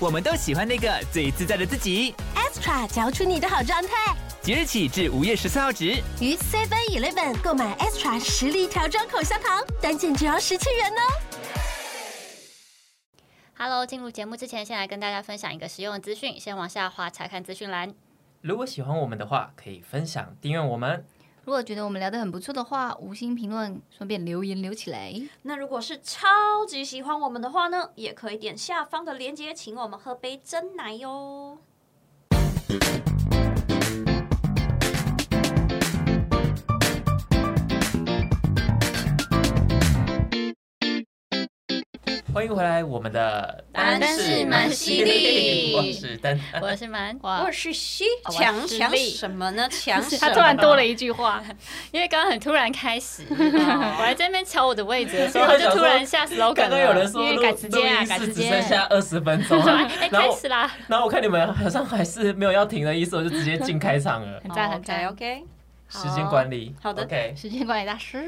我们都喜欢那个最自在的自己。extra 嚼出你的好状态。即日起至五月十四号止，于 Seven Eleven 购买 extra 实力调装口香糖，单件只要十七元哦。Hello，进入节目之前，先来跟大家分享一个实用的资讯，先往下滑查看资讯栏。如果喜欢我们的话，可以分享、订阅我们。如果觉得我们聊得很不错的话，五星评论，顺便留言留起来。那如果是超级喜欢我们的话呢，也可以点下方的链接，请我们喝杯真奶哟。欢迎回来，我们的单是蛮犀利我是单，我是蛮，我是西我强强什么呢？强？他突然多了一句话，因为刚刚很突然开始，我还在那边瞧我的位置的时候，他就突然下 slogan 刚刚有人。说录因为改时间啊录音室只改时间剩下二十分钟，哎，开始啦！然后我看你们好像还是没有要停的意思，我就直接进开场了。很赞很赞。OK，时间管理，好的，OK。时间管理大师，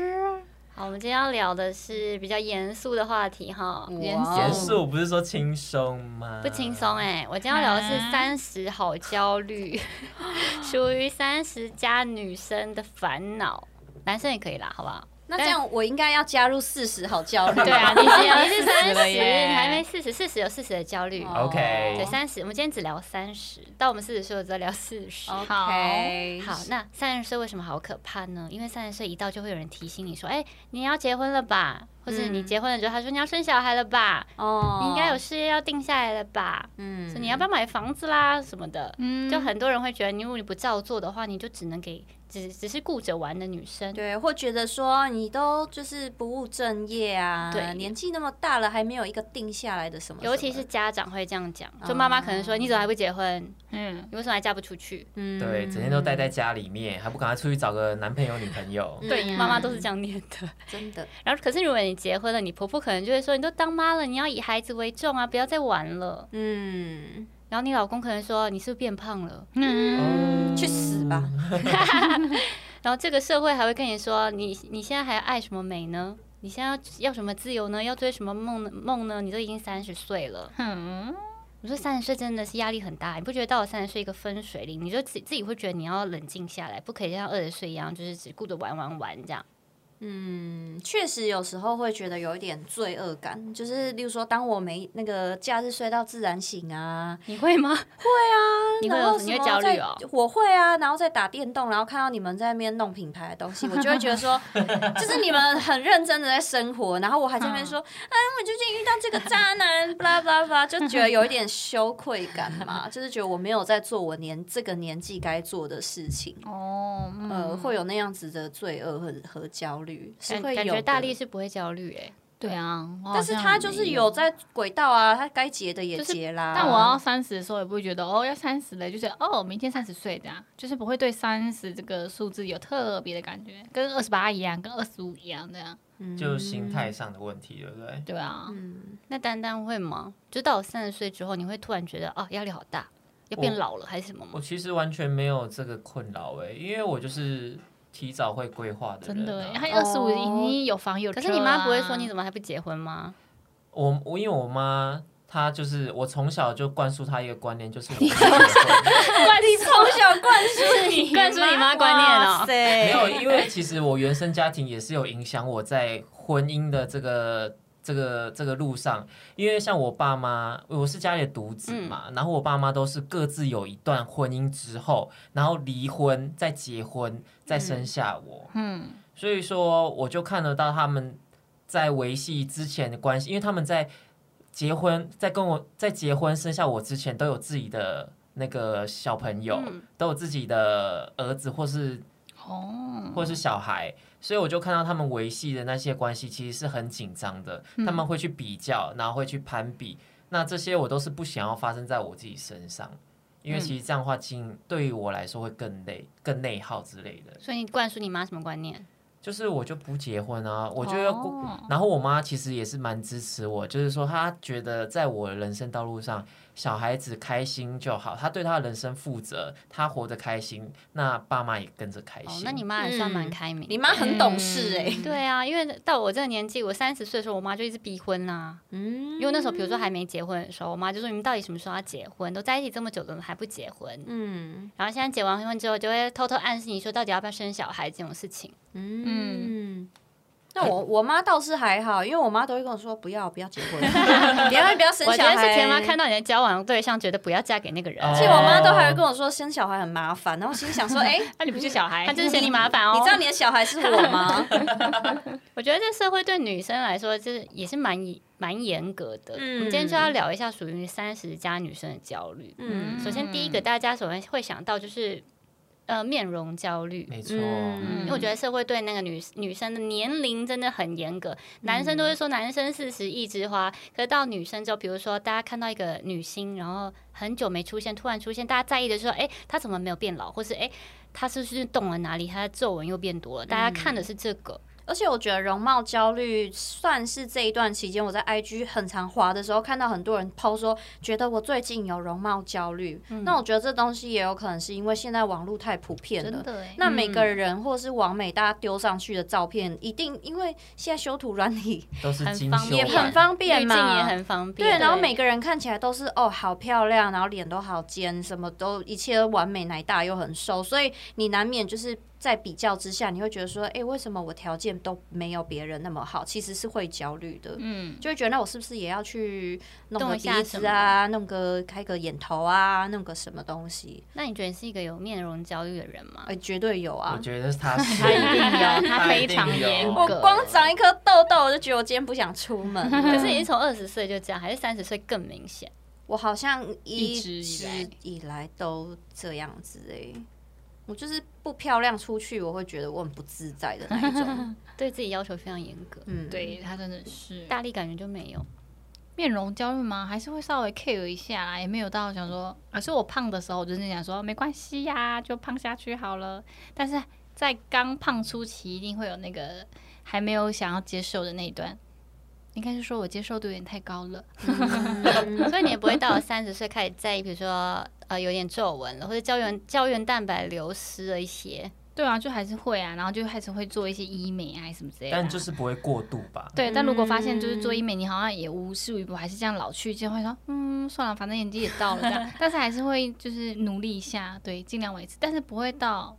好，我们今天要聊的是比较严肃的话题哈，严肃不是说轻松吗？不轻松哎。我今天要聊的是啊三十好焦虑，属于三十加女生的烦恼，男生也可以啦，好不好？那这样我应该要加入四十，好焦虑。对啊，你是你是 三十，你还没四十，四十有四十的焦虑。哦 OK 对，三十，我们今天只聊三十，到我们四十岁，我只要聊四十。OK，好，那三十岁为什么好可怕呢？因为三十岁一到就会有人提醒你说，哎、你要结婚了吧？或者你嗯结婚了之后，他说你要生小孩了吧？哦你应该有事业要定下来了吧？嗯说你要不要买房子啦什么的？嗯就很多人会觉得，你如果你不照做的话，你就只能给只只是顾着玩的女生。对，或觉得说你都就是不务正业啊，对年纪那么大了还没有一个定下来的什么尤其是家长会这样讲，就妈妈可能说：“你怎么还不结婚？嗯，你为什么还嫁不出去嗯对，整天都待在家里面，还不赶快出去找个男朋友、女朋友？嗯对，妈妈都是这样念的。真的，然后，可是如果你结婚了，你婆婆可能就会说：“你都当妈了，你要以孩子为重啊，不要再玩了。嗯，”然后你老公可能说：“你是不是变胖了嗯，去死吧，？” 然后这个社会还会跟你说：“你你现在还爱什么美呢？你现在要要什么自由呢？要追什么梦呢？梦呢？你都已经三十岁了。”嗯，我说三十岁真的是压力很大，你不觉得到了三十岁一个分水岭，你就自己自己会觉得你要冷静下来，不可以像二十岁一样，就是只顾着玩玩玩这样。嗯，确实有时候会觉得有一点罪恶感，就是例如说，当我没那个假日睡到自然醒啊，你会吗？你会然后有你会什么在焦虑哦？我会啊，然后再打电动，然后看到你们在那边弄品牌的东西，我就会觉得说，就是你们很认真的在生活，然后我还在那边说，哎，我最近遇到这个渣男，巴拉巴拉巴拉，就觉得有一点羞愧感嘛，就是觉得我没有在做我年这个年纪该做的事情，哦，嗯呃，会有那样子的罪恶和和焦虑，是感会有感觉大力是不会焦虑哎、对啊，但是他就是有在轨道啊，他该结的也就是结啦。但我要三十的时候也不会觉得哦要三十了，就是哦明天三十岁这样，就是不会对三十这个数字有特别的感觉，跟二十八一样，跟二十五一样这样。就心态上的问题，对不对？对啊，嗯，那丹丹会吗？就到我三十岁之后，你会突然觉得啊压力好大，要变老了还是什么吗？我其实完全没有这个困扰哎，因为我就是提早会规划的人、真的。他二十五已经有房有车啊可是你妈不会说你怎么还不结婚吗？我我因为我妈她就是我从小就灌输她一个观念，就是 我不结婚。你从小灌输你灌输你妈观念哦哇塞没有，因为其实我原生家庭也是有影响我在婚姻的这个这个这个路上，因为像我爸妈，我是家里的独子嘛，然后我爸妈都是各自有一段婚姻之后，然后离婚，再结婚，再生下我，嗯，所以说我就看得到他们在维系之前的关系，因为他们在结婚，在跟我在结婚生下我之前，都有自己的那个小朋友，嗯。都有自己的儿子或是哦，或是小孩，所以我就看到他们维系的那些关系其实是很紧张的，他们会去比较，然后会去攀比，那这些我都是不想要发生在我自己身上，因为其实这样的话，经对于我来说会更累、更内耗之类的。所以你灌输你妈什么观念？就是我就不结婚啊，我就要过。哦然后我妈其实也是蛮支持我，就是说她觉得在我的人生道路上，小孩子开心就好，她对她的人生负责，她活得开心，那爸妈也跟着开哦心。，那你妈还算蛮开明的。你妈很懂事哎、对啊，因为到我这个年纪，我三十岁的时候，我妈就一直逼婚啦、嗯因为那时候，比如说还没结婚的时候，我妈就说：“你们到底什么时候要结婚？都在一起这么久了，还不结婚？”嗯然后现在结完婚之后，就会偷偷暗示你说，到底要不要生小孩这种事情。嗯。那我我妈倒是还好，因为我妈都会跟我说不要不要结婚，不要不要生我觉小孩。得是田妈看到你的交往对象，觉得不要嫁给那个人，哦而且我妈都还会跟我说生小孩很麻烦，然后我心里想说，哎、那你不是小孩她，就是嫌你麻烦哦。你知道你的小孩是我吗？我觉得这社会对女生来说，就是也是蛮严蛮严格的。嗯我们今天就要聊一下属于三十加女生的焦虑。嗯首先，第一个大家首先会想到就是呃面容焦虑。没。错，嗯。因为我觉得社会对那个女女生的年龄真的很严格，男生都会说男生四十一枝花，可是到女生之后，比如说大家看到一个女星，然后很久没出现，突然出现，大家在意的是说，哎，她怎么没有变老，或是哎，她是不是动了哪里，她的皱纹又变多了，大家看的是这个。而且我觉得容貌焦虑算是这一段期间我在 IG 很常滑的时候，看到很多人 PO 说，觉得我最近有容貌焦虑。那我觉得这东西也有可能是因为现在网络太普遍了。那每个人或是网美，大家丢上去的照片，一定因为现在修图软体都是很方便也很方便滤嘛，也很方便。对，然后每个人看起来都是哦，好漂亮，然后脸都好尖，什么都一切都完美，奶大又很瘦，所以你难免就是在比较之下，你会觉得说，哎、为什么我条件都没有别人那么好？其实是会焦虑的，嗯，就会觉得那我是不是也要去弄个鼻子啊，弄个开个眼头啊，弄个什么东西？那你觉得你是一个有面容焦虑的人吗哎、？绝对有啊我啊！觉得他是 他一定有，他非常严我。光长一颗痘痘，我就觉得我今天不想出门。可是你是从二十岁就这样，还是三十岁更明显？我好像一一直以来以来都这样子哎、我就是不漂亮出去，我会觉得我很不自在的那一种。对自己要求非常严格，嗯，对他真的是大力感觉就没有。面容焦虑吗？还是会稍微 care 一下啦，也没有到想说，可是我胖的时候，我就是想说没关系呀，就胖下去好了。但是在刚胖初期，一定会有那个还没有想要接受的那一段。应该是说我接受度有点太高了，所以你也不会到了三十岁开始在意，比如说呃有点皱纹了，或者胶原胶原蛋白流失了一些。对啊，就还是会啊，然后就开始会做一些医美啊什么之类的啊。但就是不会过度吧？对，但如果发现就是做医美，你好像也无事于补，还是这样老去，就会说，嗯，算了，反正年纪也到了这样，但是还是会就是努力一下，对，尽量维持，但是不会到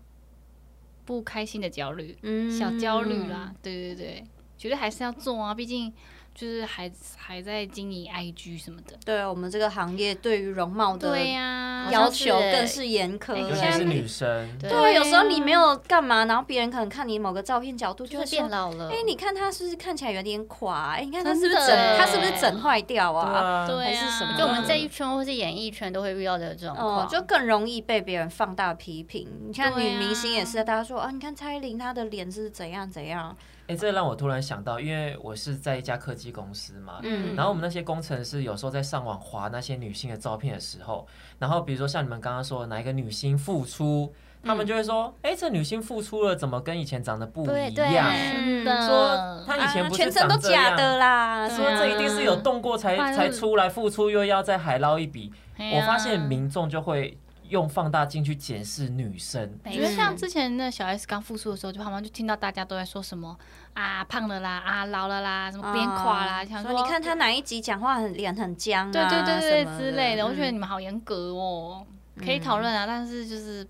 不开心的焦虑，嗯小焦虑啦，对对对，觉得还是要做啊，毕竟就是还还在经营 IG 什么的，对我们这个行业对于容貌的对呀、要求更是严苛。尤其是女生，对啊，有时候你没有干嘛，然后别人可能看你某个照片角度，就就会变老了。哎、你看他是不是看起来有点垮？哎、你看他是不是整的？他是不是整坏掉啊？啊，对啊，还是什么就我们这一圈或是演艺圈都会遇到的状哦况，，就更容易被别人放大批评。你看女明星也是，大家说啊，你看蔡依林她的脸是怎样怎样，哎，这让我突然想到，因为我是在一家科技公司嘛，嗯。然后我们那些工程师有时候在上网划那些女性的照片的时候，然后比如说像你们刚刚说的哪一个女星复出，他们就会说，哎，这女星复出了，怎么跟以前长得不一样？说她以前啊不是全身都长这样假的啦，说这一定是有动过才才出来，复出又要再海捞一笔。我发现民众就会用放大镜去检视女生，我觉得像之前那小 S 刚复出的时候，就好像就听到大家都在说什么啊胖了啦，啊老了啦，什么变垮啦，想说说你看他哪一集讲话很脸很僵啊，对对对对之类的，我觉得嗯你们好严格哦，可以讨论啊，但是就是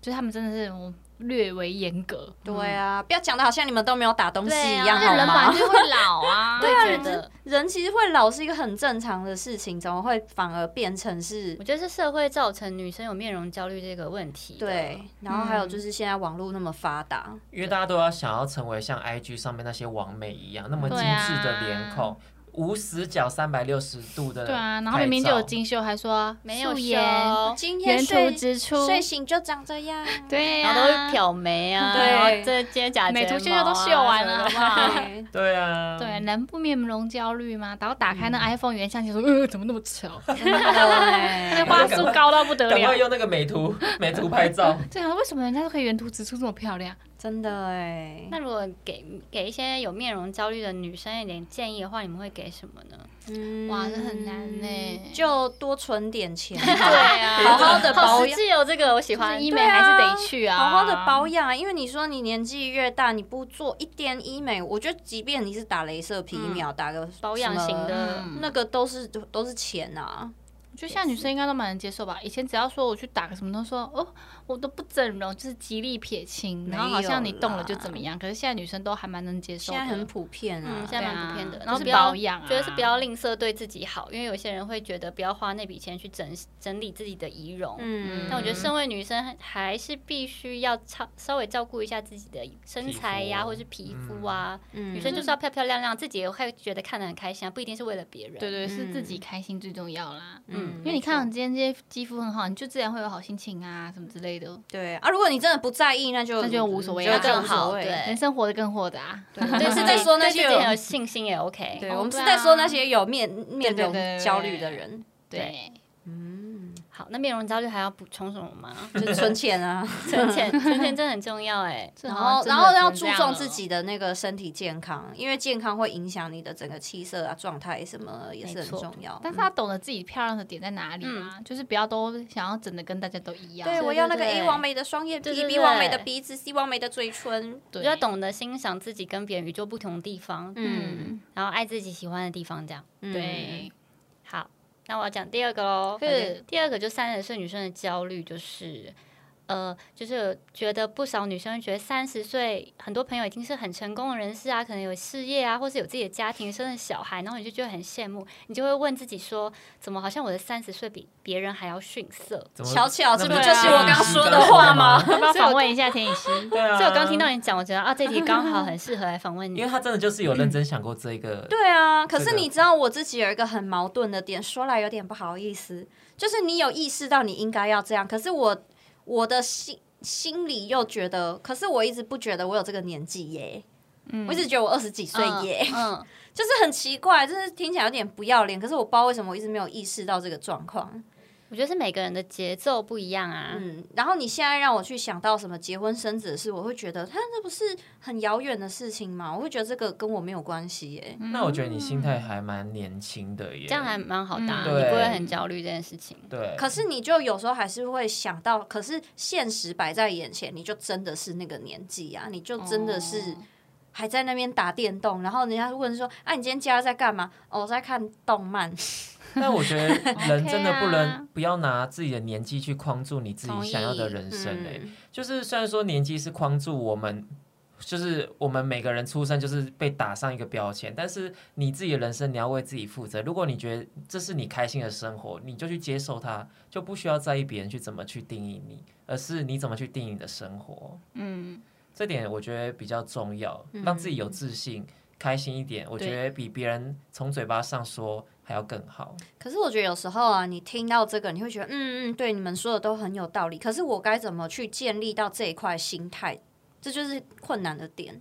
就是他们真的是嗯略为严格，对啊，不要讲的好像你们都没有打东西一样，因为人本好吗来？就会老啊，对啊，人人其实会老是一个很正常的事情，怎么会反而变成是我觉得是社会造成女生有面容焦虑这个问题。对？然后还有就是现在网络那么发达，因为大家都要想要成为像 IG 上面那些网美一样那么精致的脸孔。无死角三百六十度的。对啊，然后明明就有。精修，还说没有素颜修今天原图睡直出，睡醒就长这样。对呀、然后都是漂眉啊，对然后这接假美图睫毛啊秀秀都秀完了，好不好？对 对啊，对，能不面容焦虑吗？然后打开那 iPhone 原相机说，呃，怎么那么丑？那对画素高到不得了。赶快用那个美图美图拍照。对啊，为什么人家都可以原图直出这么漂亮？真的哎。那如果给给一些有面容焦虑的女生一点建议的话，你们会给什么呢？嗯哇这很难呢就多存点钱，对啊好好的好实保养。际哦，这个我喜欢。医美还是得去啊，好好的保养啊，因为你说你年纪越大，你不做一点医美，我觉得即便你是打镭射皮秒，打个保养型的，那个都是都是钱啊。我觉得现在女生应该都蛮能接受吧。以前只要说我去打个什么，都说哦，我都不整容，就是极力撇清，然后好像你动了就怎么样。可是现在女生都还蛮能接受的，现在很普遍啊嗯，，现在蛮普遍的。然后就是不要保养啊觉得是不要吝啬对自己好，因为有些人会觉得不要花那笔钱去整整理自己的仪容。嗯，但我觉得身为女生还是必须要稍稍微照顾一下自己的身材呀，或者是皮肤啊。嗯女生就是要漂漂亮亮，自己也会觉得看得很开心啊，不一定是为了别人。对对，是自己开心最重要啦。嗯因为你看你今天这些肌肤很好，你就自然会有好心情啊，什么之类的，对啊，如果你真的不在意，那就那就无所谓就啊就无所谓对。人生活得更豁达。对，是在 说那些有信心也 OK。对，哦我们是在说那些有面面容焦虑的人，对，好，那面容焦虑还要补充什么吗？就是存钱啊，存钱，存钱真的很重要 哎。然后然后要注重自己的那个身体健康，因为健康会影响你的整个气色啊、状态什么，也是很重要。但是他懂得自己漂亮的点在哪里啊，就是不要都想要整的跟大家都一样。对，我要那个对 A 完美的双眼皮，B 完美的鼻子，C 完美的嘴唇。对，就要懂得欣赏自己跟别人与众不同的地方，嗯，然后爱自己喜欢的地方，这样。对，好，那我要讲第二个喽。是第二个就三十岁女生的焦虑，就是呃，就是觉得不少女生觉得三十岁，很多朋友已经是很成功的人士啊，可能有事业啊，或是有自己的家庭，生了小孩，然后你就觉得很羡慕，你就会问自己说，怎么好像我的三十岁比别人还要逊色？怎么巧巧，这不就是我刚刚说的话吗？要不要访问一下田雨欣？对啊，所以我刚听到你讲，我觉得啊，这题刚好很适合来访问你因为。他真的就是有认真想过这个，对啊，可是你知道我自己有一个很矛盾的点，说来有点不好意思，就是你有意识到你应该要这样，可是我我的心心里又觉得，可是我一直不觉得我有这个年纪耶，嗯。我一直觉得我二十几岁耶，嗯，嗯。就是很奇怪，就是听起来有点不要脸，可是我不知道为什么我一直没有意识到这个状况。我觉得是每个人的节奏不一样啊。嗯，然后你现在让我去想到什么结婚生子的事，我会觉得，他那不是很遥远的事情吗？我会觉得这个跟我没有关系耶。那我觉得你心态还蛮年轻的耶，这样还蛮好的、啊，嗯你不会很焦虑这件事情。对。可是你就有时候还是会想到，可是现实摆在眼前，你就真的是那个年纪啊，你就真的是还在那边打电动，然后人家问说：“啊，你今天家在干嘛？”哦，我在看动漫。但我觉得 人真的不能啊。不要拿自己的年纪去框住你自己想要的人生哎、嗯。就是虽然说年纪是框住我们，就是我们每个人出生就是被打上一个标签，但是你自己的人生你要为自己负责。如果你觉得这是你开心的生活，你就去接受它，就不需要在意别人去怎么去定义你，而是你怎么去定义你的生活。嗯，这点我觉得比较重要，让自己有自信、开心一点，我觉得比别人从嘴巴上说还要更好。可是我觉得有时候啊，你听到这个，你会觉得，嗯嗯，对，你们说的都很有道理。可是我该怎么去建立到这一块心态？这就是困难的点。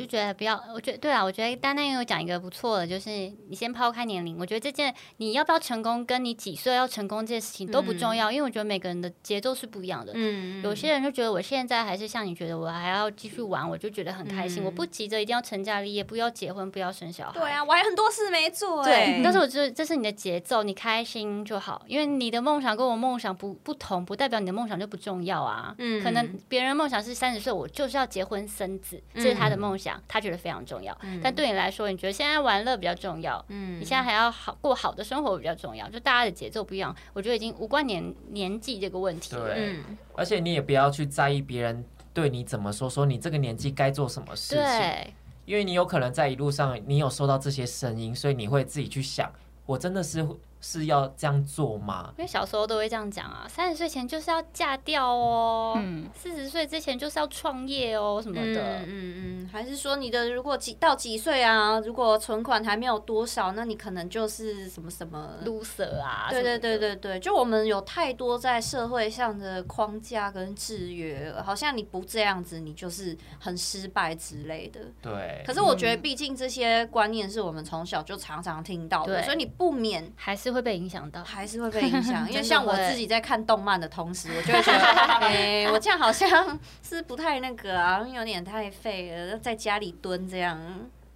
我就觉得不要，我觉得对啊，我觉得丹丹也有讲一个不错的，就是你先抛开年龄，我觉得这件你要不要成功，跟你几岁要成功这件事情都不重要，因为我觉得每个人的节奏是不一样的。嗯，有些人就觉得我现在还是像你觉得我还要继续玩，我就觉得很开心。嗯我不急着一定要成家立业，不要结婚，不要生小孩。对啊，我还有很多事没做、对哎，但是我觉得这是你的节奏，你开心就好。因为你的梦想跟我梦想不不同，不代表你的梦想就不重要啊。嗯可能别人梦想是三十岁，我就是要结婚生子，这是他的梦想，他觉得非常重要。但对你来说，你觉得现在玩乐比较重要，嗯你现在还要好过好的生活比较重要，就大家的节奏不一样，我觉得已经无关年年纪这个问题了。对，嗯，而且你也不要去在意别人对你怎么说，说你这个年纪该做什么事情。对，因为你有可能在一路上，你有收到这些声音，所以你会自己去想，我真的是是要这样做吗？因为小时候都会这样讲啊，三十岁前就是要嫁掉哦，嗯四十岁之前就是要创业哦什么的。嗯嗯嗯，还是说你的如果几到几岁啊？如果存款还没有多少，那你可能就是什么什么。loser 啊，对对对对对，就我们有太多在社会上的框架跟制约，好像你不这样子，你就是很失败之类的。对，可是我觉得，毕竟这些观念是我们从小就常常听到的，所以你不免还是会被影响到。还是会被影响。因为像我自己在看动漫的同时，我就会觉得，哎、我这样好像 是不太那个啊，有点太废了，在家里蹲这样，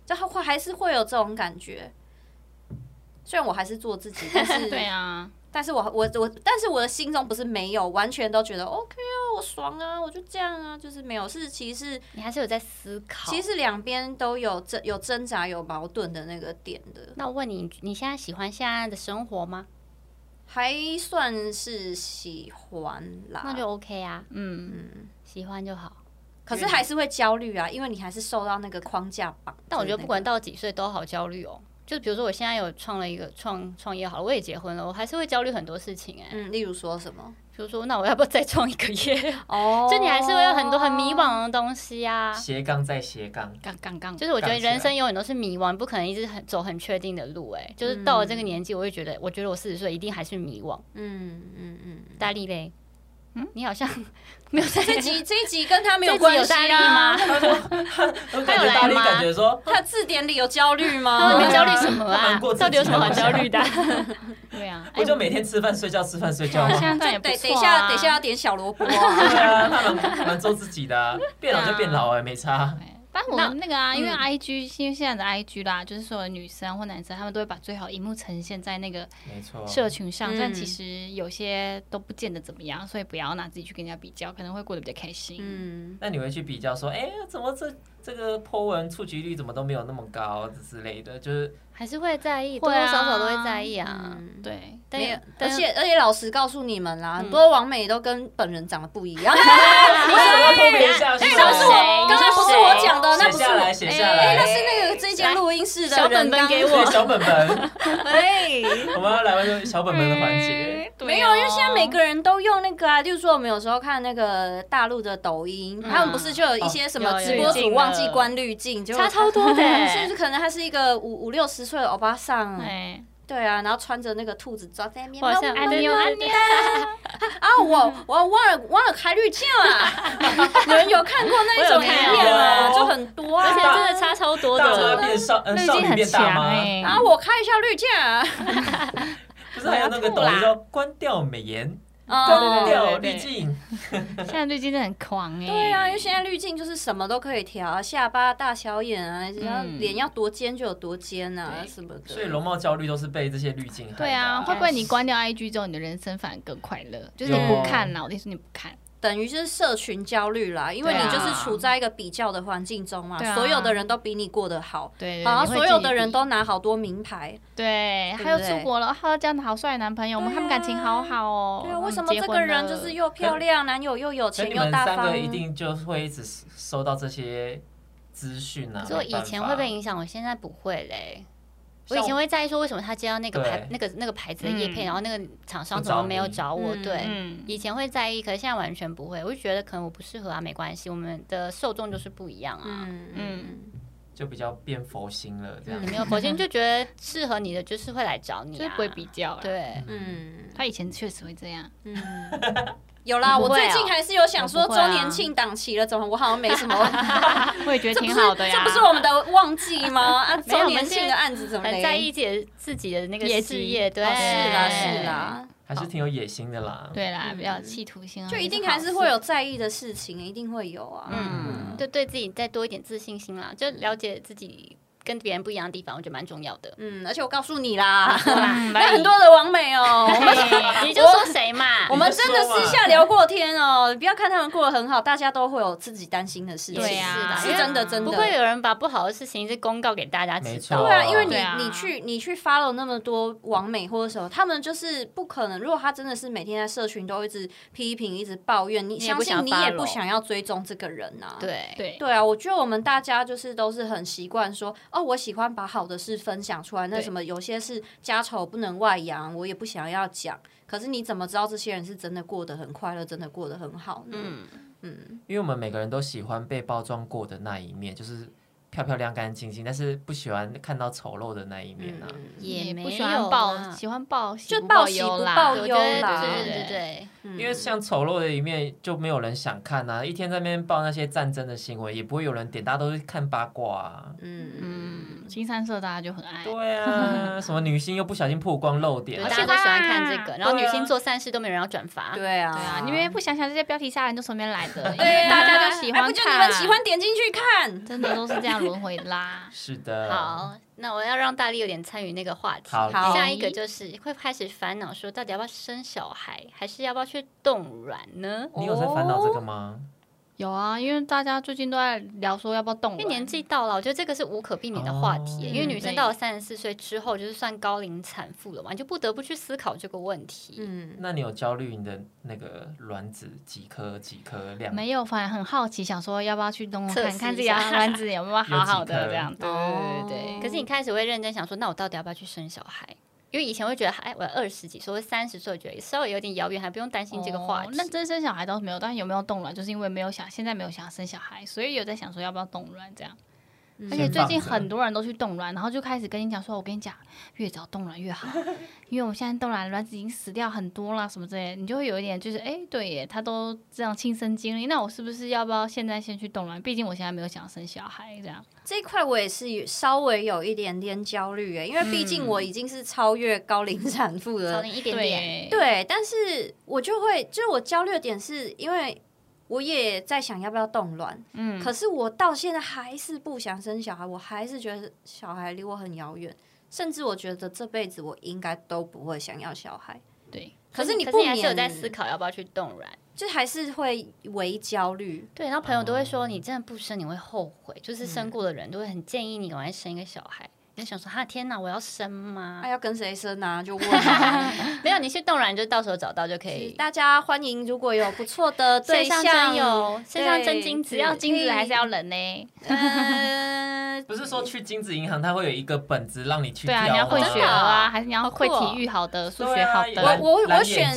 就会还是会有这种感觉。虽然我还是做自己，但是对啊，但是我我我，但是我的心中不是没有完全都觉得 OK 啊，我爽啊，我就这样啊，就是没有，是其实你还是有在思考。其实两边都有挣有挣扎有矛盾的那个点的，那我问你，你现在喜欢现在的生活吗？还算是喜欢啦。那就 OK 啊，嗯，喜欢就好。可是还是会焦虑啊，因为你还是受到那个框架绑。但我觉得不管到到几岁都好焦虑哦。就比如说我现在有创了一个创创业好了，我也结婚了，我还是会焦虑很多事情哎、嗯，例如说什么比如说，那我要不要再创一个业？哦 就你还是会有很多很迷惘的东西啊。斜杠再斜杠，杠杠杠，就是我觉得人生永远都是迷惘，不可能一直很走很确定的路。哎，就是到了这个年纪，我会觉得，我觉得我四十岁一定还是迷惘。嗯嗯嗯，大力嘞，嗯，你好像 没有在这集这一集跟他没有关系吗？？我感觉大力感觉说，他字典里有焦虑他吗？们焦虑什么啊到底有什么好焦虑的？对啊，我就每天吃饭睡觉吃饭睡觉。现在这样也不对，错等一下啊等一下要点小萝卜对啊。啊，他们蛮做自己的啊，变老就变老哎，没差。对但我们那个啊，因为嗯。I G，因为现在的 I G 啦，就是所有女生或男生，他们都会把最好荧幕呈现在那个没错，社群上，嗯但其实有些都不见得怎么样，所以不要拿自己去跟人家比较，可能会过得比较开心。嗯，那你会去比较说，哎，怎么这这个 po 文触及率怎么都没有那么高之类的，就是还是会在意，多多少少都会在意啊。嗯对，但也，而且而且老实告诉你们啦，嗯很多网美都跟本人长得不一样。为什么要偷别一下？是哎，那不是我，谁刚刚不是我讲的，那不是我写下来，写下哎，那。是那个这间录音室的小本本给我小本本，哎。我们要来玩小本本的环节。没有，因为现在每个人都用那个啊，就是说我们有时候看那个大陆的抖音，他们不是就有一些什么直播主忘记关滤镜，就差超多的欸 甚至可能他是一个五五六十岁的欧巴桑，哎，对啊，然后穿着那个兔子装在那边，我好像喵喵安妞安妞，啊，我我忘了忘了开滤镜啊！你们有看过那种影我有看片吗？就很多啊而且啊。真的差超多的。变少，嗯，滤少女镜很强变大妈。哎，啊，我开一下滤镜啊！还有那个抖音说关掉美颜，哦关掉滤镜，现在滤镜真的很狂哎。对啊，因为现在滤镜就是什么都可以调啊，下巴、大小眼啊，然后嗯脸要多尖就有多尖啊，什么的。所以容貌焦虑都是被这些滤镜。对啊，会不会你关掉 IG 之后，你的人生反而更快乐？就是你不看了，我跟你说你不看，等于是社群焦虑啦，因为你就是处在一个比较的环境中嘛，啊所有的人都比你过得好，对，对然后所有的人都拿好多名牌，对，还有出国了，哈，这样的好帅的男朋友，我们啊他们感情好好哦。对啊，为嗯什么这个人就是又漂亮，男友又有钱又大方三个？一定就会一直收到这些资讯啊。就以前会被影响，我现在不会嘞。我以前会在意说，为什么他接到那个牌、那个那个牌子的叶片，嗯然后那个厂商怎么没有找我？嗯对，嗯，以前会在意，可是现在完全不会。我就觉得可能我不适合啊，没关系，我们的受众就是不一样啊。嗯就比较变佛心了，这样你。没 有，佛心就觉得适合你的就是会来找你、啊，就是不会比较啦。对。嗯他以前确实会这样，嗯。有啦，我最近还是有想说周年庆档期了，怎么我好像没什么？我也觉得这挺好的呀。这不是 我们的旺季吗？啊，周年庆的案子怎么嘞很在意自己的自己的那个事业，对，哦是啦是啦，还是挺有野心的啦。对啦，嗯比较有企图心啊，就一定还是会有在意的事情，一定会有啊。嗯，就对自己再多一点自信心啦，就了解自己跟别人不一样的地方，我觉得蛮重要的。嗯，而且我告诉你啦，嗯那很多的网美哦，我们你就说谁嘛？我们真的私下聊过天哦，你不要看他们过得很好，大家都会有自己担心的事情。对啊是真的，真的不会有人把不好的事情是公告给大家知道。对啊，因为你啊你去你去 follow 那么多网美或者什么，他们就是不可能。如果他真的是每天在社群都一直批评、一直抱怨，你相信你也不想要追踪这个人啊。对对对啊，我觉得我们大家就是都是很习惯说，哦，我喜欢把好的事分享出来。那什么有些是家丑不能外扬，我也不想要讲。可是你怎么知道这些人是真的过得很快乐，真的过得很好呢？嗯，因为我们每个人都喜欢被包装过的那一面，就是漂漂亮干干净净，但是不喜欢看到丑陋的那一面啊。也没不喜有欢报，喜欢报喜就不报喜不忧啦。报忧啦对对对对因为像丑陋的一面就没有人想看啊，一天在那边报那些战争的新闻，也不会有人点，大家都是看八卦啊。嗯嗯，金三色大家就很爱。对啊，什么女星又不小心曝光露点大家都喜欢看这个，然后女星做善事都没有人要转发。对啊，对啊，你们不想想这些标题下来都从哪边来的？因为大家就喜欢看不就你，们喜欢点进去看？真的都是这样轮回的啦。是的。好，那我要让大力有点参与那个话题。好好下一个就是会开始烦恼说，到底要不要生小孩，还是要不要去冻卵呢？你有在烦恼这个吗？有啊，因为大家最近都在聊说要不要动，因为年纪到了，我觉得这个是无可避免的话题。哦因为女生到了三十四岁之后，就是算高龄产妇了嘛，你就不得不去思考这个问题。嗯，那你有焦虑你的那个卵子几颗几颗量？没有，反而很好奇，想说要不要去动看看自己的卵子有没有好好的这样。对对对对可是你开始会认真想说，那我到底要不要去生小孩？因为以前会觉得，哎，我二十几岁、三十岁，觉得稍微有点遥远，还不用担心这个话题。哦那真生小孩倒是没有，但是有没有冻卵，就是因为没有想，现在没有想生小孩，所以有在想说要不要冻卵这样。而且最近很多人都去冻卵，然后就开始跟你讲说，我跟你讲，越早冻卵越好，因为我们现在冻卵卵子已经死掉很多了，什么之类的，你就会有一点就是，哎、对耶，他都这样亲身经历，那我是不是要不要现在先去冻卵？毕竟我现在没有想生小孩，这样。这一块我也是有稍微有一点点焦虑诶，因为毕竟我已经是超越高龄产妇了，点点。对对，但是我就会，就是我焦虑的点是因为我也在想要不要冻卵，嗯，可是我到现在还是不想生小孩，我还是觉得小孩离我很遥远，甚至我觉得这辈子我应该都不会想要小孩。对，可是你不免是你还是有在思考要不要去冻卵。就还是会为焦虑。对，然后朋友都会哦说，你真的不生你会后悔，就是生过的人都会很建议你赶快生一个小孩。你就想说，哈天哪，我要生吗那、？要跟谁生啊？就问、啊。没有，你去动然就到时候找到就可以。大家欢迎，如果有不错的对 线上象，真有，线上真对精子，只要精子还是要人呢。呃，不是说去精子银行，它会有一个本子让你去对啊，你要会吗学啊，还是你要会体育好的、数学好有的，我我我蓝选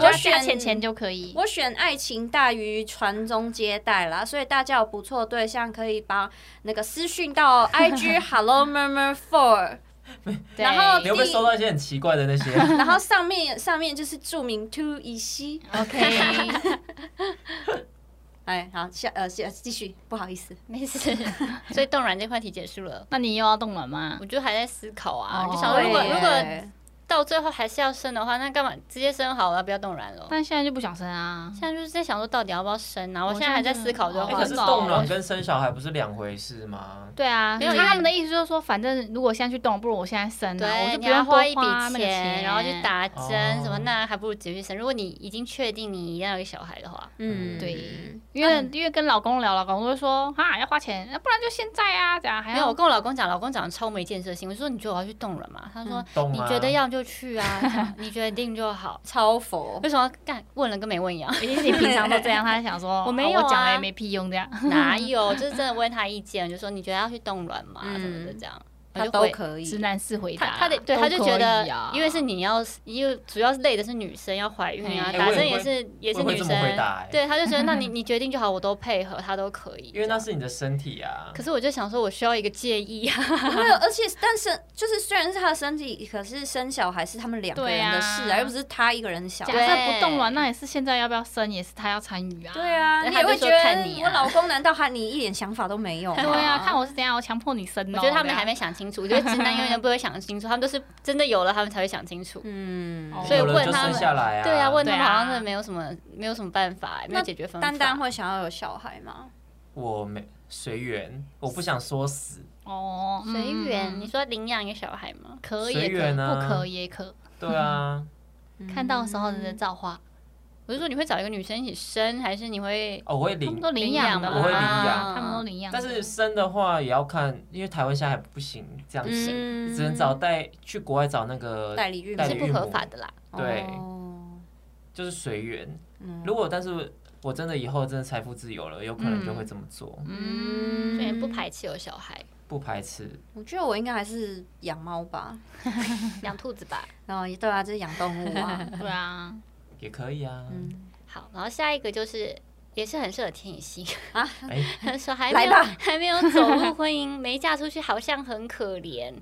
我选钱钱就可以。我选爱情大于传宗接代啦，所以大家有不错的对象可以把那个私讯到 IG Hello Murmur Four，然后你会不会收到一些很奇怪的那些？然后上面上面就是注明 To 以西。OK，哎，好下呃下继续，不好意思，没事。所以冻卵这块题结束了，那你又要冻卵吗我？就还在思考啊，哦就想说如果如果到最后还是要生的话，那干嘛直接生好了，不要冻卵了？但现在就不想生啊。现在就是在想说，到底要不要生啊？我我现在还在思考这个话题是。冻卵跟生小孩不是两回事吗？对啊，没有因为他们的意思就是说，反正如果现在去冻，不如我现在生啊，我，就不用花一笔钱，然后去打针哦什么，那还不如直接去生。如果你已经确定你一定要有一小孩的话，嗯，对，因为因为跟老公聊，老公都会说啊要花钱，那不然就现在啊，这样还没有，我跟我老公讲，老公讲的超没建设性。我说你觉得我要去冻卵吗？他说你觉得要就去啊，你决定就好。超佛为什么干问了跟没问一样？一定是你平常都这样，他想说我没有啊我讲了也没屁用这样。哪有？就是真的问他意见，就说你觉得要去冻卵吗？嗯什么的这样，我他都可以直。男式回答，他他得对，他就觉得因为是你要，因为主要是累的是女生要怀孕啊，哎打针也是也是女生，对，他就觉得 那你你决定就好，我都配合，他都可以。因为那是你的身体啊。可是我就想说，我需要一个介意啊。没有，而且但是就是虽然是他的身体，可是生小孩是他们两个人的事对啊又不是他一个人的小假孩。设不动卵，那也是现在要不要生，也是他要参与啊。对啊，你也会觉得我老公难道还你一点想法都没有吗？对啊，看我是怎样，我强迫你生哦。我觉得他们还没想清楚，我觉得直男永远不会想清楚，他们都是真的有了，他们才会想清楚。嗯，哦所以问他们下来啊。对啊，问他们好像是没有什么没有什么办法，没有解决方法。丹丹会想要有小孩吗？我没随缘，我不想说死。哦，嗯随缘，嗯你说领养一个小孩吗？可以不可也可。对啊，看到时候的造化，我是说，你会找一个女生一起生，还是你会？哦，我会领都领养的啦，我会领养他们都领养的。但是生的话也要看，因为台湾现在还不行这样子，嗯只能找带去国外找那个代理孕母是不合法的啦。对哦就是随缘。嗯如果但是我真的以后真的财富自由了，有可能就会这么做，嗯所以不排斥有小孩，不排斥。我觉得我应该还是养猫吧。养兔子吧。然后对啊，就是养动物啊。对啊，也可以啊，嗯好，然后下一个就是。也是很适合天野系，哎，说还没有还没有走入婚姻，没嫁出去，好像很可怜。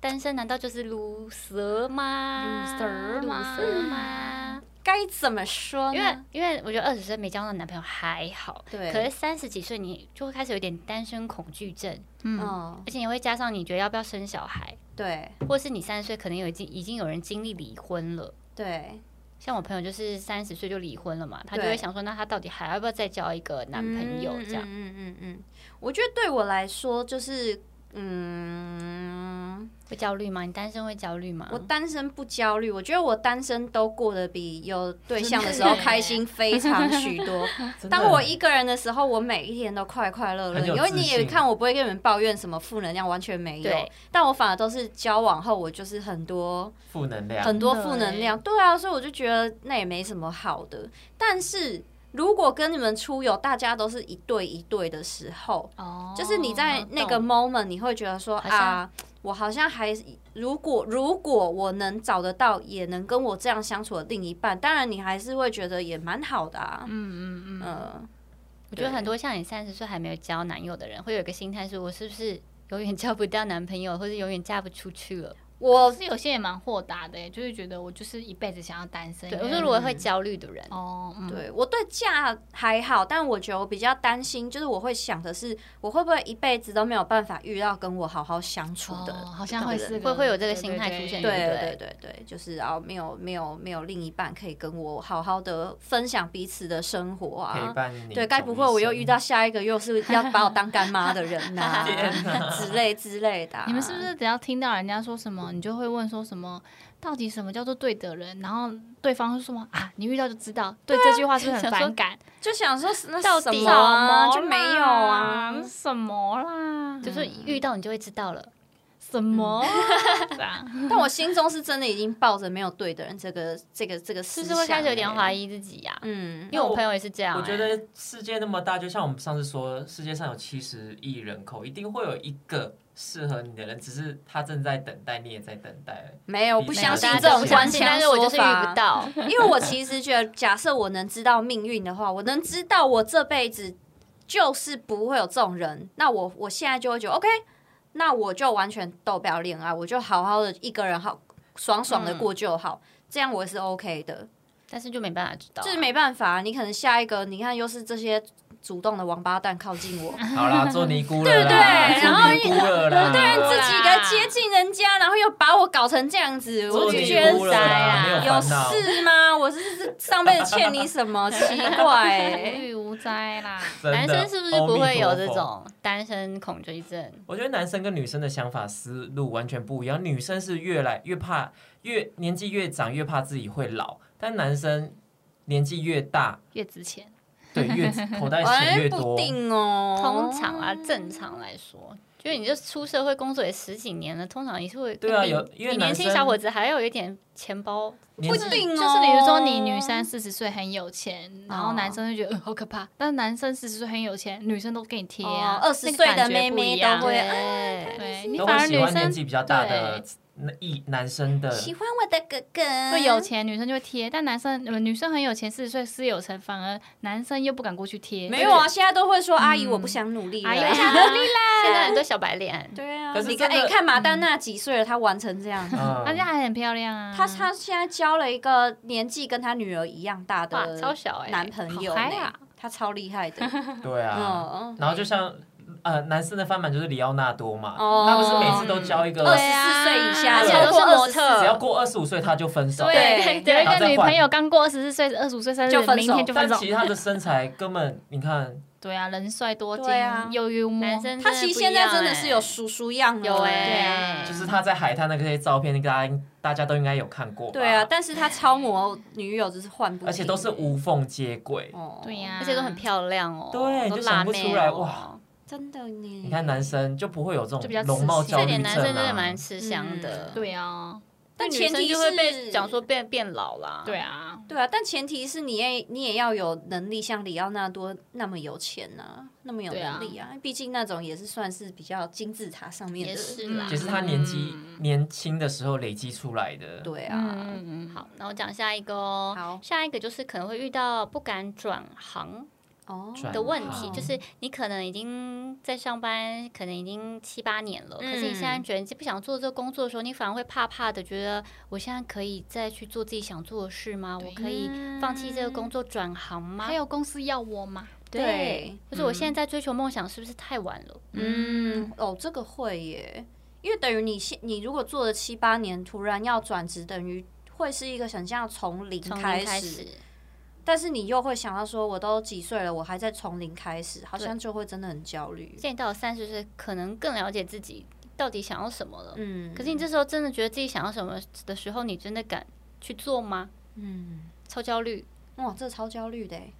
单身难道就是卤蛇吗？Loser 吗卤蛇吗？该怎么说呢？因为因为我觉得二十岁没交到男朋友还好，对可是三十几岁你就会开始有点单身恐惧症，嗯，嗯，而且也会加上你觉得要不要生小孩，对或是你三十岁可能有已经已经有人经历离婚了。对，像我朋友就是三十岁就离婚了嘛，他就会想说，那他到底还要不要再交一个男朋友这样？嗯嗯嗯嗯，我觉得对我来说就是，嗯，会焦虑吗？你单身会焦虑吗？我单身不焦虑，我觉得我单身都过得比有对象的 时候开心非常许多。当我一个人的时候，我每一天都快快乐乐，因为你也看我不会跟你们抱怨什么负能量，完全没有。但我反而都是交往后，我就是很多负能量，很多负能量。对啊，所以我就觉得那也没什么好的。但是如果跟你们出游，大家都是一对一对的时候，哦，就是你在那个 moment，你会觉得说好像啊，我好像还如果如果我能找得到，也能跟我这样相处的另一半，当然你还是会觉得也蛮好的啊。嗯嗯嗯，嗯，我觉得很多像你三十岁还没有交男友的人，会有一个心态是：我是不是永远交不到男朋友，或者永远嫁不出去了？我是有些也蛮豁达的耶，就是觉得我就是一辈子想要单身。对，我说如果会焦虑的人，哦，嗯，对我对嫁还好，但我觉得我比较担心，就是我会想的是，我会不会一辈子都没有办法遇到跟我好好相处的哦好像会是会会有这个心态出现对对不对对对，就是然后，没有没有没有另一半可以跟我好好的分享彼此的生活陪啊。伴你。对，该不会我又遇到下一个又是要把我当干妈的人呐、之类之类的啊、你们是不是只要听到人家说什么，你就会问说什么？到底什么叫做对的人？然后对方说什么啊？你遇到就知道。对这句话是不是很反感？就想说那到底什么啊就没有啊？什么啦？就是遇到你就会知道了。什么？这样但我心中是真的已经抱着没有对的人这个这个这个思想、是不是会开始有点怀疑？自己呀、嗯，因为我朋友也是这样、我觉欸得世界那么大，就像我们上次说，世界上有七十亿人口，一定会有一个适合你的人，只是他正在等待，你也在等待。没有，我不相信大这种官家都不相信，腔但是我就是遇不。到。因为我其实觉得，假设我能知道命运的话，我能知道我这辈子就是不会有这种人，那我我现在就会觉得 OK，那我就完全都不要恋爱，我就好好的一个人好爽爽的过就好，这样我是 OK 的。但是就没办法知道啊、就是没办法，你可能下一个，你看又是这些主动的王八蛋靠近我，好啦，做尼姑了啦，对不对然后做尼姑了，对，自己个接近人家，然后又把我搞成这样子，我做尼就觉得姑了啦，有。事吗？我是是上辈子欠你什么？奇怪、欸，无欲无灾啦。男生是不是不会有这？种单身恐惧症？我觉得男生跟女生的想法思路完全不一样。女生是越来越怕，越年纪越长越怕自己会老，但男生年纪越大，越值钱，对越 口袋哎钱越多。不定哦。通常啊，正常来说，因为你就出社会工作也十几年了，通常你是会比对啊有因为年轻小伙子还要有一点钱包。不定哦。就是比如说你女生四十岁很有钱，然后哦男生就觉得、呃、好可怕，但是男生四十岁很有钱，女生都给你贴啊，哦20那个岁的妹妹都会对，对你反而女生年生纪比较大的那一男生的，喜欢我的哥哥，会有钱，女生就会贴，但男生呃女生很有钱，四十岁事有成，反而男生又不敢过去贴。没有啊？现在都会说阿姨，我不想努力。阿姨我想努力啦，现在很多小白脸，对啊，可是你看，哎，你看马丹娜几岁了？她完成这样。嗯而且还很漂亮啊。她她现在交了一个年纪跟她女儿一样大哇，的超小哎、男朋友呢好嗨啊，她超厉害的。对啊。嗯，然后就像呃男生的翻版就是里奥纳多嘛，哦他不是每次都交一个二十四岁以下，而且都超过24是模特只要过二十五岁他就分手。对对有一个女朋友刚过二十四岁、二十五岁生日就，分手明天就分手。但其实他的身材根本，你看，对啊，人帅多金对啊，又幽默。男生他其实现在真的是有哎叔叔样了，有哎、对啊就是他在海滩的那些照片，大家大家都应该有看过吧。对啊，但是他超模女友就是换不停，而且都是无缝接轨。哦，对呀，而且都很漂亮哦，都对就想不出来哦哇。真的呢。你看男生就不会有这就比较种容貌焦虑症点男生真的啊。蛮吃香的，嗯对啊，但前提生就会被是讲说变变老啦。对啊，对啊，但前提是你也你也要有能力，像里奥纳多那么有钱呐、那么有能力啊。毕竟那种也是算是比较金字塔上面的，也是啦。也是他年纪年轻的时候累积出来的。对啊。嗯嗯好，那我讲下一个哦。好下一个就是可能会遇到不敢转行哦，的问题，就是你可能已经在上班，可能已经七八年了，可是你现在嗯觉得你不想做这个工作的时候，你反而会怕怕的，觉得我现在可以再去做自己想做的事吗？我可以放弃这个工作转行吗？还有公司要我吗？对对，就是我现在在追求梦想，是不是太晚了？嗯，哦，这个会耶，因为等于你现你如果做了七八年，突然要转职，等于会是一个想象从零从零开开始，但是你又会想到说，我都几岁了，我还在从零开始，好像就会真的很焦虑。现在到了三十岁，可能更了解自己到底想要什么了。嗯，可是你这时候真的觉得自己想要什么的时候，你真的敢去做吗？嗯，超焦虑，哇，这超焦虑的耶。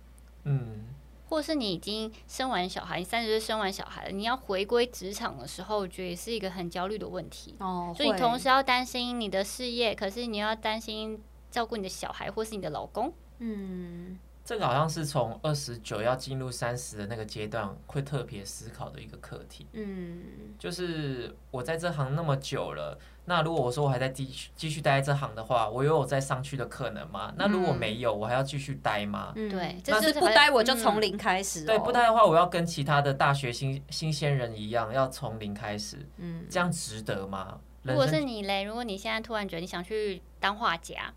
嗯，或是你已经生完小孩，你三十岁生完小孩了，你要回归职场的时候，我觉得也是一个很焦虑的问题。哦，所以你同时要担心你的事业，可是你又要担心照顾你的小孩或是你的老公。嗯，这个好像是从二十九要进入三十的那个阶段会特别思考的一个课题。嗯，就是我在这行那么久了，那如果我说我还在继续继续待在这行的话，我又有再上去的可能吗？那如果没有，我还要继续待吗？嗯对就是是不待我就嗯从零开始、哦对，不待，的话，我要跟其他的大学新新鲜人一样，要从零开始，嗯，这样值得吗？如果是你嘞，如果你现在突然觉得你想去当画家，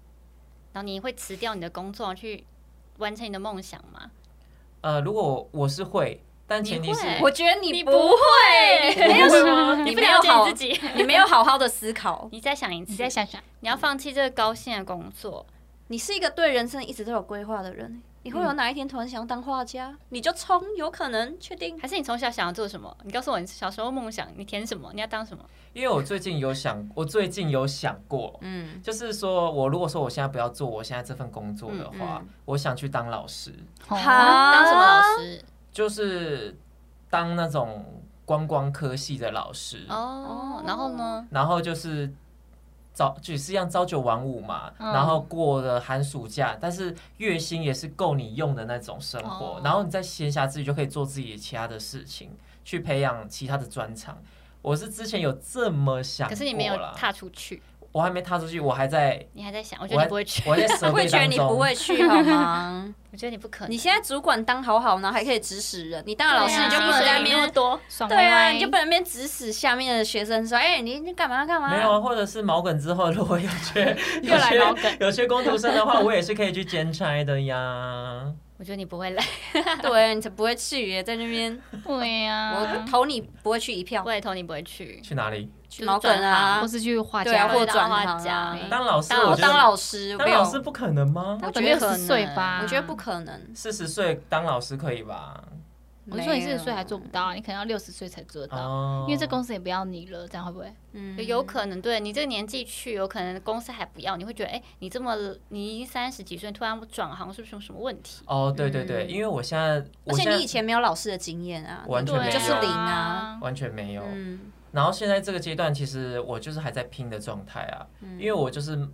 然后你会辞掉你的工作去完成你的梦想吗？呃，如果我是会，但前提是我觉得你不你不会，没有什么，你你没有好不了解你，自己，你没有好好的思考，你再想一次，你再想想，你要放弃这个高薪的工作，你是一个对人生一直都有规划的人。你会有哪一天突然想要当画家，你就冲，有可能，确定。还是你从小想要做什么？你告诉我你小时候梦想，你填什么？你要当什么？因为我最近有想，我最近有想过，嗯，就是说我如果说我现在不要做我现在这份工作的话，嗯我想去当老师，好当什么老师？就是当那种观光科系的老师，哦，然后呢？然后就是早就是一样朝九晚五嘛，嗯。然后过了寒暑假，但是月薪也是够你用的那种生活，哦。然后你在闲暇之余就可以做自己其他的事情，去培养其他的专长。我是之前有这么想可是你没有踏出去，我还没踏出去，我还在，你还在想，我我觉得你不会去，我还在 蛇我会觉得。你不会去好吗？我觉得你不可能。你现在主管当好好，然后还可以指使人，你当了老师你就不能在那边。对啊，你就不能在那边指使下面的学生说：“哎、你你干嘛干嘛？”没有啊，或者是毛梗之后，如果有缺有又来毛梗缺 有些工读生的话，我也是可以去兼差的呀。我觉得你不会来，对，你才不会去耶，在那边，对呀，我投你不会去一票我，也投你不会去。去哪里？去毛梗啊或，是去画家，或转画行家啊。当老师，当我我觉得当老师，当老师不可能吗？我觉得可能吧，我觉得不可能。四十岁当老师可以吧？我说你四十岁还做不到啊，你可能要六十岁才做得到，哦，因为这公司也不要你了，这样会不会？嗯有可能对你这个年纪去，有可能公司还不要，你会觉得，哎、你这么你已经三十几岁，突然转行，是不是有什么问题？哦，对对对，因为我现在，而我现在且你以前没有老师的经验啊，完全没有，就是零啊。完全没有。嗯然后现在这个阶段，其实我就是还在拼的状态啊，嗯因为我就是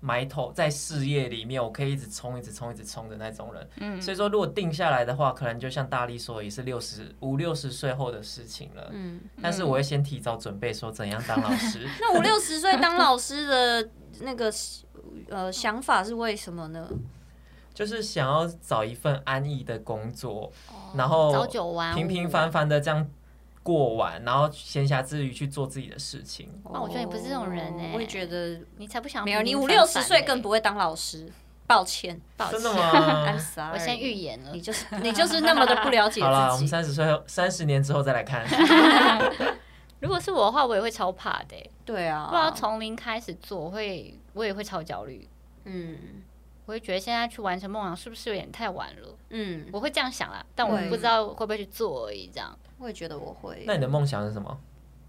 埋头在事业里面，我可以一直冲、一直冲、一直冲的那种人。嗯，所以说，如果定下来的话，可能就像大力说，也是六十五六十岁后的事情了。嗯，但是我会先提早准备，说怎样当老师。那五六十岁当老师的那个呃想法是为什么呢？就是想要找一份安逸的工作，然后平平凡凡的这样过完，然后闲暇之余去做自己的事情。哦我觉得你不是这种人欸我也觉得你才不想没有，你五六十岁更不会当老师。抱歉，抱歉真的吗？I'm sorry，我先预言了你。就是你就是那么的不了解好了，我。们三十岁后三十年之后再来看。如果是我的话，我也会超怕的欸、对啊，不知道从零开始做，我会我也会超焦虑。嗯我会觉得现在去完成梦想是不是有点太晚了？嗯，我会这样想啦，但我不知道会不会去做而已。这样，我也觉得我会。那你的梦想是什么？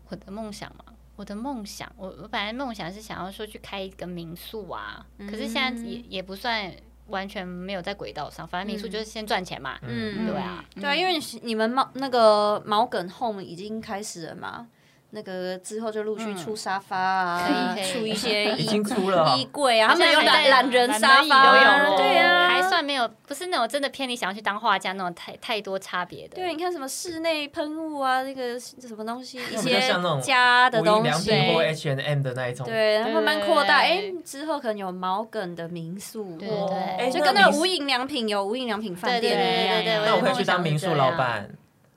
我的梦想嘛，我的梦想，我我本来梦想是想要说去开一个民宿啊，可是现在也也不算完全没有在轨道上，反正民宿就是先赚钱嘛。嗯，对啊，对啊，因为你们毛那个毛梗 home 已经开始了嘛，那个之后就陆续出沙发啊，嗯可以。出一些 已衣经出了哦衣柜啊，他们有懒懒人沙发对啊，还算没有，不是那种真的偏你想要去当画家那种太太多差别的。对，你看什么室内喷雾啊，那个什么东西，一些家的东西，良品或 H and M 的那一种。对，然后慢慢对扩大，对。哎，之后可能有毛梗的民宿，对就跟那个无印良品有无印良品饭对对店一样啊，对对对，那我可以去当民宿。老板。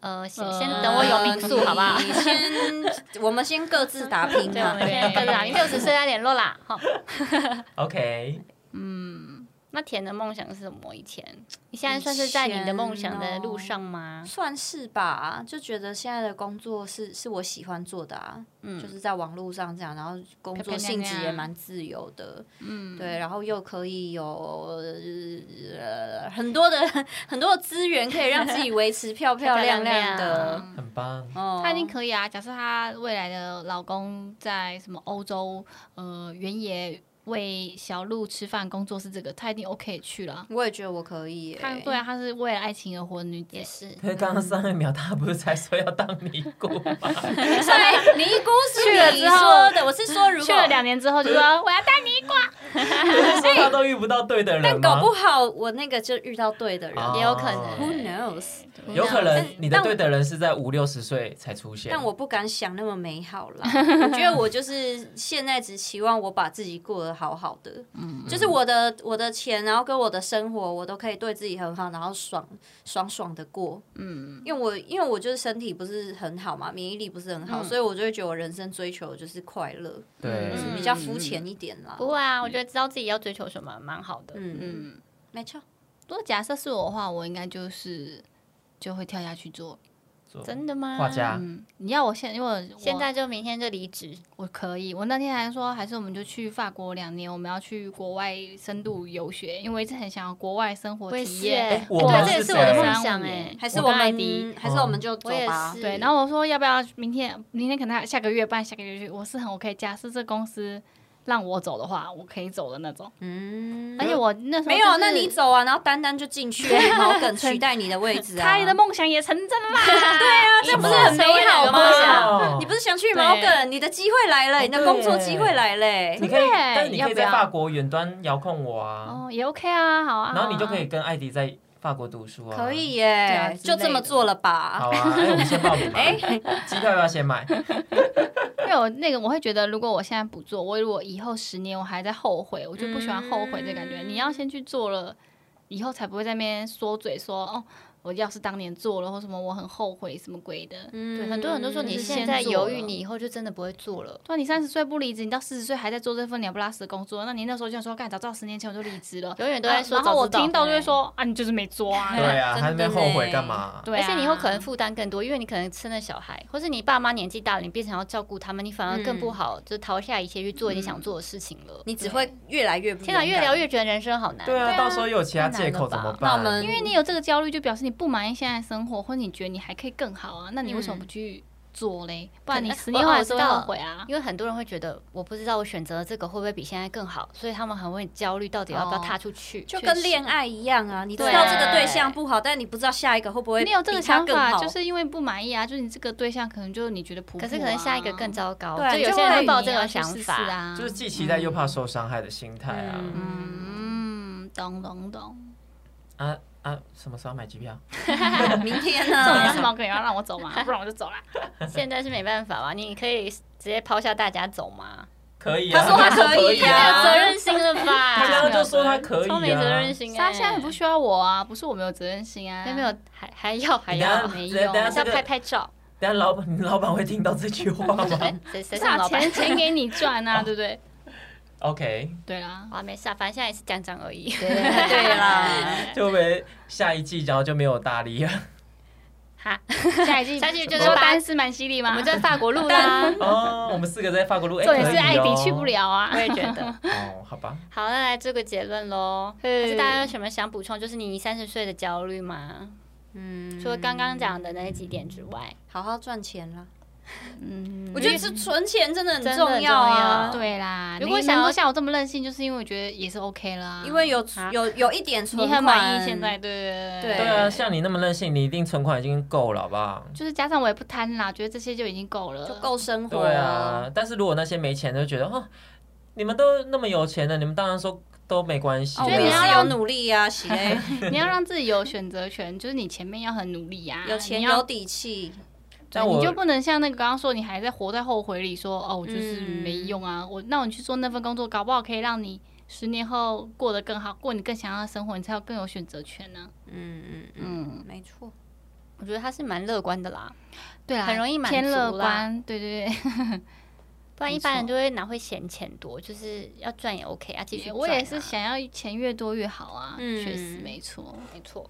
呃，先呃先等我有民宿好不好？你先，我们先各自打拼对，我嘛们。现在各自打拼，六十岁再联络啦。好，OK，那甜的梦想是什么？以前你现在算是在你的梦想的路上吗？算是吧，就觉得现在的工作是是我喜欢做的啊，嗯就是在网络上这样，然后工作性质也蛮自由的，嗯，对，然后又可以有呃很多的 很多的资源，可以让自己维持 漂漂亮亮的。很棒。哦她一定可以啊。假设她未来的老公在什么欧洲呃原野喂小鹿吃饭，工作是这个，他一定 OK 去了。我也觉得我可以耶、她对啊，他是为了爱情而活的女子也。是，可是刚刚上一秒他不是才说要当尼姑吗？所以尼姑是 去了之后说的，我是说如果去了两年之后，就说 我要当他都遇不到对的人？但搞不好我那个就遇到对的人、哦也有可能 Who knows？有可能你的但对的人是在五六十岁才出现。但我不敢想那么美好啦。我觉得我就是现在只期望我把自己过得好好的，嗯就是我的我的钱，然后跟我的生活，我都可以对自己很好，然后爽爽爽的过。嗯，因为我因为我就是身体不是很好嘛，免疫力不是很好，所以我就会觉得我人生追求的就是快乐，对就是比较肤浅一点啦。不会啊，我觉得知道自己要追求什么蛮好的。嗯嗯，嗯，没错。如果假设是我的话，我应该就是就会跳下去做。真的吗？画家，嗯，你要我现，因为我现在就明天就离职，我可以，我那天还说，还是我们就去法国两年，我们要去国外深度游学，因为我一直很想要国外生活体验。对，这也是是我的梦想哎。还是我们还是我们就走我也吧。是对，然后我说要不要明天？明天可能下个月办，下个月去，我是很 OK。假设这公司让我走的话，我可以走的那种。嗯，而且我那时候、没有，那你。走啊，然后丹丹就进去 毛梗取代你的位置啊。他的梦想也成真啦！这不是很美好吗想？你不是想去毛梗，你的机会来了，你的工作机会来了。你可以，对但是你可以要在法国远端遥控我啊，哦，也 OK 啊，好啊。然后你就可以跟艾迪在法国读书啊。可以耶，就这么做了吧？好啊，哎，我们先报名吧。哎，机票要不要先买？因为我那个我会觉得，如果我现在不做，我如果以后十年我还在后悔，我就不喜欢后悔的感觉。你要先去做了，以后才不会在那边说嘴说哦，我要是当年做了或什么，我很后悔什么鬼的。对，很多人都说你现在犹豫，你以后就真的不会做了。对啊，你三十岁不离职，你到四十岁还在做这份鸟不拉屎的工作，那你那时候就想说，干早知道十年前我就离职了。永远都在说然后我听到就会说啊，你就是没做 啊。对啊，还在那边后悔干嘛？对啊，而且你以后可能负担更多，因为你可能生了小孩，或是你爸妈年纪大了，你变成要照顾他们，你反而更不好，就逃下一切去做你想做的事情了。你只会越来越不天哪，越聊越觉得人生好难。对啊，到时候又有其他借口怎么办？那我们因为你有这个焦虑，就表示你不满意现在生活，或者你觉得你还可以更好啊，那你为什么不去做嘞？不然你可十年后还是后悔啊。因为很多人会觉得，我不知道我选择的这个会不会比现在更好，所以他们很会焦虑，到底要不要踏出去。就跟恋爱一样啊，你知道这个对象不好，但你不知道下一个会不会你有这个想法，就是因为不满意啊，就是你这个对象可能就是你觉得普可是可能下一个更糟糕，对有些人会会抱这个想法。啊，就是既期待又怕受伤害的心态啊。嗯，懂懂懂。啊啊，什么时候买机票？明天呢重点是呢？毛哥也要让我走嘛，不然我就走了。现在是没办法嘛，你可以直接抛下大家走吗。可以啊，他说他可以太没啊有责任心了吧？他刚刚就说他可以超没责任啊。心哎、他现在很不需要我啊，不是我没有责任心啊，没有没有，还还要还要没有，等下还是要拍拍照。等下老板，你老板会听到这句话吗？哎谁谁不是啊是老板？钱钱给你赚啊，对不对？OK，对啦，啊，没事啊，反正现在也是讲讲而已。对对啦，就会不会下一季然后就没有大力了？哈，下一季下一季就是把说单是蛮犀利吗？我们在法国录啦。哦，我们四个在法国录，哎重点是艾迪哦去不了啊我。也觉得。哦，好吧，好，那来这个结论喽。还是是大家有什么想补充？就是你三十岁的焦虑吗？嗯，除了刚刚讲的那几点之外，好好赚钱啦。嗯，我觉得是存钱真的很重要啊，重对啦。如如果想要果想要像我这么任性，就是因为我觉得也是 OK 啦。因为有啊有有一点存款你，很满意现在，对对对对啊，像你那么任性，你一定存款已经够了，好不好？就是加上我也不贪啦，觉得这些就已经够了，就够生活。对啊，但是如果那些没钱的就觉得，哦，你们都那么有钱的，你们当然说都没关系啊。我觉得你要是有努力呀，喜嘞，你要让自己有选择权，就是你前面要很努力呀、有钱有底气。但我你就不能像那个刚刚说，你还在活在后悔里说，哦，我就是嗯没用啊。我那我去做那份工作，搞不好可以让你十年后过得更好，过你更想要的生活，你才有更有选择权呢、嗯嗯嗯，嗯，没错。我觉得他是蛮乐观的啦。对啊，很容易满偏乐观，对对对。不然一般人就会哪会嫌钱多，就是要赚也 OK 啊，继续啊。我也是想要钱越多越好啊，嗯确实没错，没错，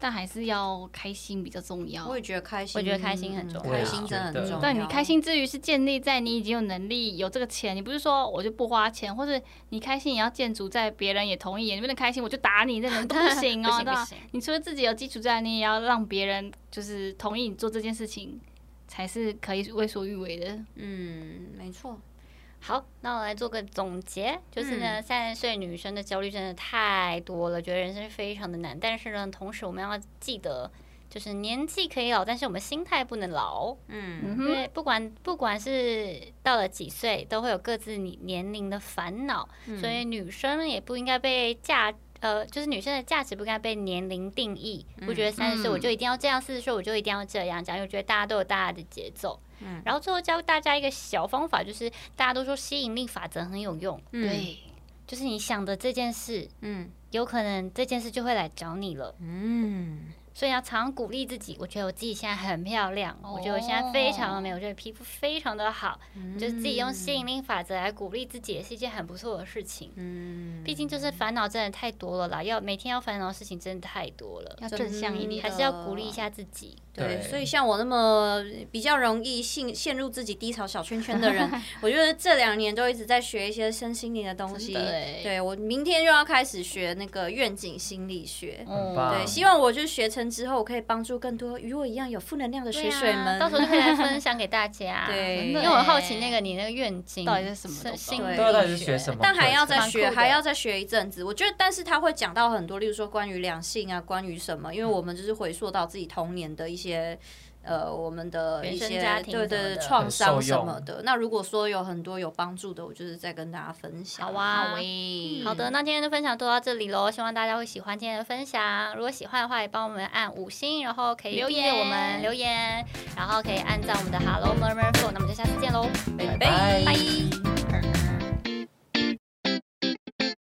但还是要开心比较重要我。也觉得开心，我觉得开心很重要开心真的很重要。但你开心之余是建立在你已经有能力有这个钱，你不是说我就不花钱，或者你开心也要建筑在别人也同意，你不能开心我就打你，这种都不行哦，对吧？不行不行，你除了自己有基础之外，你也要让别人就是同意你做这件事情，才是可以为所欲为的。嗯，没错。好，那我来做个总结，就是嗯呢，三十岁女生的焦虑真的太多了，觉得人生非常的难。但是呢，同时我们要记得，就是年纪可以老，但是我们心态不能老。嗯嗯因为不管不管是到了几岁，都会有各自你年龄的烦恼，所以女生也不应该被价呃，就是女生的价值不应该被年龄定义。不觉得三十岁我就一定要这样，四十岁我就一定要这样，这样，因为我觉得大家都有大家的节奏。嗯。然后最后教大家一个小方法，就是大家都说吸引力法则很有用，嗯。就是你想的这件事，嗯。有可能这件事就会来找你了。嗯，所以要常常鼓励自己。我觉得我自己现在很漂亮，我觉得我现在非常的美，我觉得皮肤非常的好，就是自己用吸引力法则来鼓励自己，也是一件很不错的事情。嗯，毕竟就是烦恼真的太多了啦，要每天要烦恼的事情真的太多了，要正向一真点，还是要鼓励一下自己。对，对所以像我那么比较容易陷陷入自己低潮小圈圈的人，我觉得这两年都一直在学一些身心灵的东西。对我明天就要开始学那个愿景心理学。嗯。对，希望我就学成之后，我可以帮助更多与我一样有负能量的对水水们。啊，到时候就可以来分享给大家。对因为我很好奇那个你那个愿景到底是什么到底是学什么？但还要再学，还要再学一阵子。我觉得，但是他会讲到很多，例如说关于两性啊，关于什么，因为我们就是回溯到自己童年的一些。呃，我们的一些原生家庭的创伤什么的。那如果说有很多有帮助的，我就是再跟大家分享。好啊，喂好的，那今天的分享就到这里喽，希望大家会喜欢今天的分享。如果喜欢的话，也帮我们按五星，然后可以留言我们留言，然后可以按照我们的 Hello Murmur Flow。那我们就下次见喽，拜拜拜。